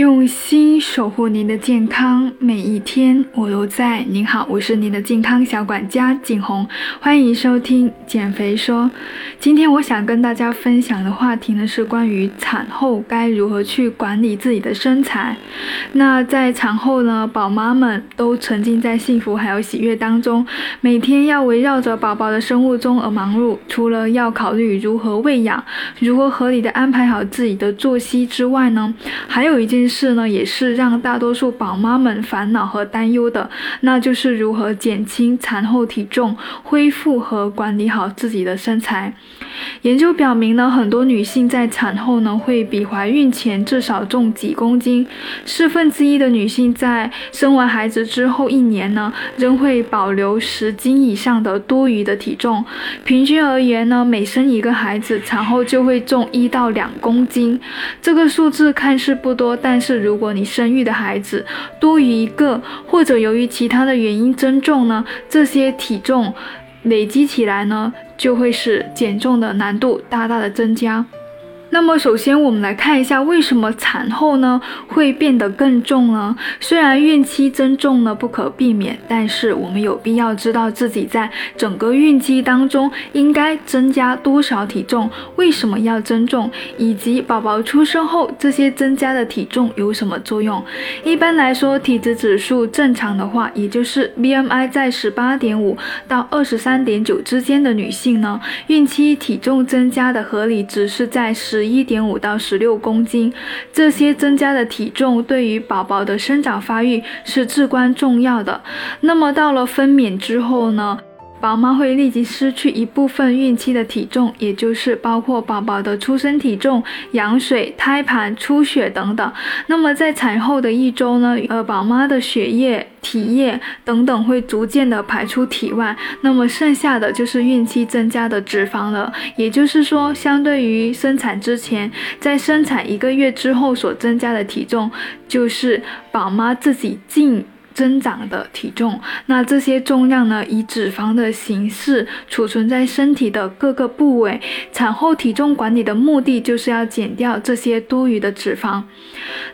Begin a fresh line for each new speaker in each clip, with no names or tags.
用心守护您的健康，每一天我都在。您好，我是您的健康小管家景红，欢迎收听减肥说。今天我想跟大家分享的话题呢，是关于产后该如何去管理自己的身材。那在产后呢，宝妈们都沉浸在幸福还有喜悦当中，每天要围绕着宝宝的生物钟而忙碌。除了要考虑如何喂养，如何合理的安排好自己的作息之外呢，还有一件。事呢，也是让大多数宝妈们烦恼和担忧的，那就是如何减轻产后体重、恢复和管理好自己的身材。研究表明呢，很多女性在产后呢，会比怀孕前至少重几公斤。四分之一的女性在生完孩子之后一年呢，仍会保留十斤以上的多余的体重。平均而言呢，每生一个孩子，产后就会重一到两公斤。这个数字看似不多，但但是如果你生育的孩子多于一个，或者由于其他的原因增重呢，这些体重累积起来呢，就会使减重的难度大大的增加。那么首先，我们来看一下为什么产后呢会变得更重呢？虽然孕期增重呢不可避免，但是我们有必要知道自己在整个孕期当中应该增加多少体重，为什么要增重，以及宝宝出生后这些增加的体重有什么作用。一般来说，体脂指数正常的话，也就是 BMI 在十八点五到二十三点九之间的女性呢，孕期体重增加的合理值是在十。十一点五到十六公斤，这些增加的体重对于宝宝的生长发育是至关重要的。那么到了分娩之后呢？宝妈会立即失去一部分孕期的体重，也就是包括宝宝的出生体重、羊水、胎盘、出血等等。那么在产后的一周呢，呃，宝妈的血液、体液等等会逐渐的排出体外，那么剩下的就是孕期增加的脂肪了。也就是说，相对于生产之前，在生产一个月之后所增加的体重，就是宝妈自己进。增长的体重，那这些重量呢，以脂肪的形式储存在身体的各个部位。产后体重管理的目的就是要减掉这些多余的脂肪。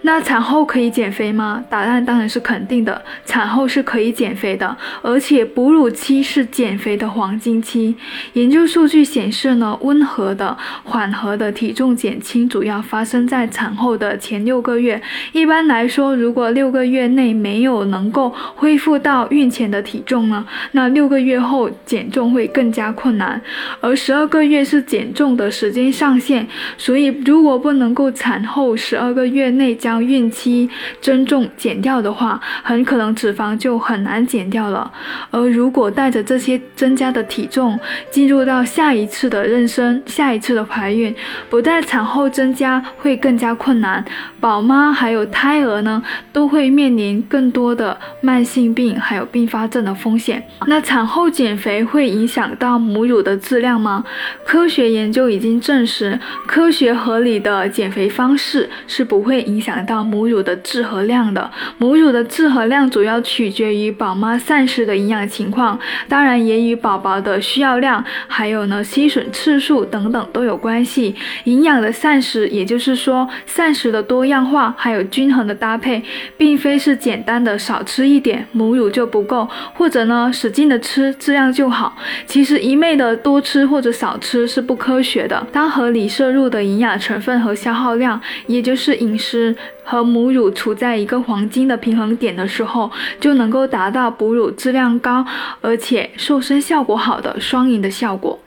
那产后可以减肥吗？答案当然是肯定的，产后是可以减肥的，而且哺乳期是减肥的黄金期。研究数据显示呢，温和的、缓和的体重减轻主要发生在产后的前六个月。一般来说，如果六个月内没有能能够恢复到孕前的体重呢？那六个月后减重会更加困难，而十二个月是减重的时间上限。所以，如果不能够产后十二个月内将孕期增重减掉的话，很可能脂肪就很难减掉了。而如果带着这些增加的体重进入到下一次的妊娠、下一次的怀孕，不但产后增加会更加困难，宝妈还有胎儿呢都会面临更多的。慢性病还有并发症的风险。那产后减肥会影响到母乳的质量吗？科学研究已经证实，科学合理的减肥方式是不会影响到母乳的质和量的。母乳的质和量主要取决于宝妈膳食的营养情况，当然也与宝宝的需要量，还有呢吸吮次数等等都有关系。营养的膳食，也就是说膳食的多样化还有均衡的搭配，并非是简单的少。吃一点母乳就不够，或者呢使劲的吃质量就好。其实一味的多吃或者少吃是不科学的。当合理摄入的营养成分和消耗量，也就是饮食和母乳处在一个黄金的平衡点的时候，就能够达到哺乳质量高，而且瘦身效果好的双赢的效果。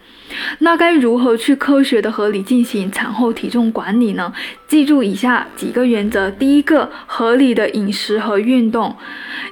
那该如何去科学的合理进行产后体重管理呢？记住以下几个原则：第一个，合理的饮食和运动，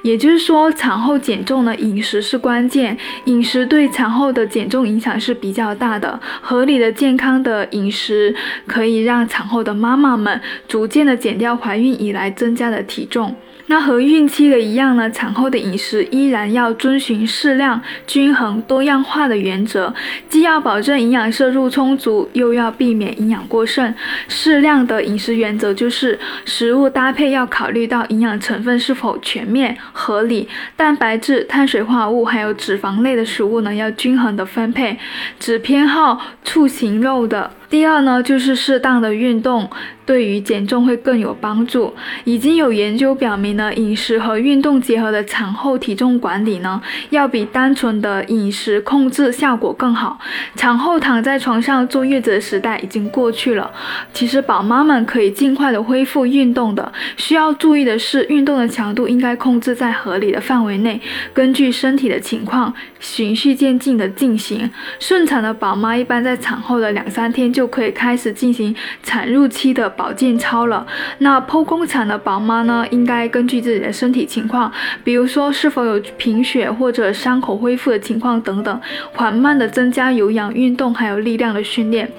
也就是说，产后减重呢，饮食是关键，饮食对产后的减重影响是比较大的。合理的健康的饮食可以让产后的妈妈们逐渐的减掉怀孕以来增加的体重。那和孕期的一样呢，产后的饮食依然要遵循适量、均衡、多样化的原则，既要保证营养摄入充足，又要避免营养过剩。适量的饮食原则就是食物搭配要考虑到营养成分是否全面合理，蛋白质、碳水化合物还有脂肪类的食物呢要均衡的分配，只偏好畜禽肉的。第二呢，就是适当的运动。对于减重会更有帮助。已经有研究表明呢，饮食和运动结合的产后体重管理呢，要比单纯的饮食控制效果更好。产后躺在床上坐月子的时代已经过去了，其实宝妈们可以尽快的恢复运动的。需要注意的是，运动的强度应该控制在合理的范围内，根据身体的情况循序渐进的进行。顺产的宝妈一般在产后的两三天就可以开始进行产褥期的。保健操了，那剖宫产的宝妈呢，应该根据自己的身体情况，比如说是否有贫血或者伤口恢复的情况等等，缓慢的增加有氧运动还有力量的训练。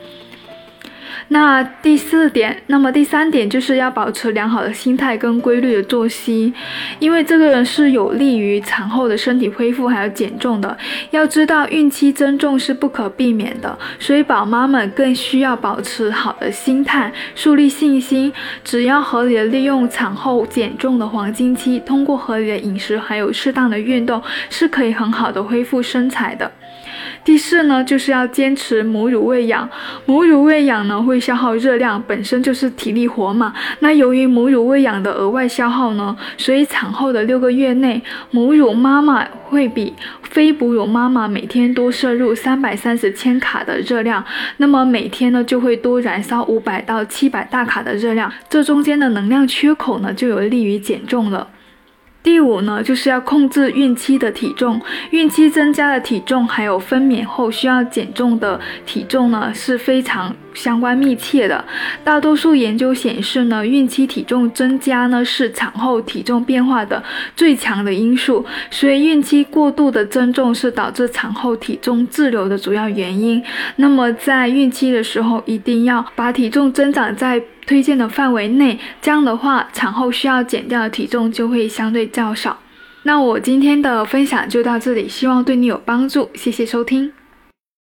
那第四点，那么第三点就是要保持良好的心态跟规律的作息，因为这个是有利于产后的身体恢复还有减重的。要知道孕期增重是不可避免的，所以宝妈们更需要保持好的心态，树立信心。只要合理的利用产后减重的黄金期，通过合理的饮食还有适当的运动，是可以很好的恢复身材的。第四呢，就是要坚持母乳喂养。母乳喂养呢，会消耗热量，本身就是体力活嘛。那由于母乳喂养的额外消耗呢，所以产后的六个月内，母乳妈妈会比非哺乳妈妈每天多摄入三百三十千卡的热量。那么每天呢，就会多燃烧五百到七百大卡的热量。这中间的能量缺口呢，就有利于减重了。第五呢，就是要控制孕期的体重。孕期增加的体重，还有分娩后需要减重的体重呢，是非常相关密切的。大多数研究显示呢，孕期体重增加呢，是产后体重变化的最强的因素。所以，孕期过度的增重是导致产后体重滞留的主要原因。那么，在孕期的时候，一定要把体重增长在。推荐的范围内，这样的话，产后需要减掉的体重就会相对较少。那我今天的分享就到这里，希望对你有帮助，谢谢收听。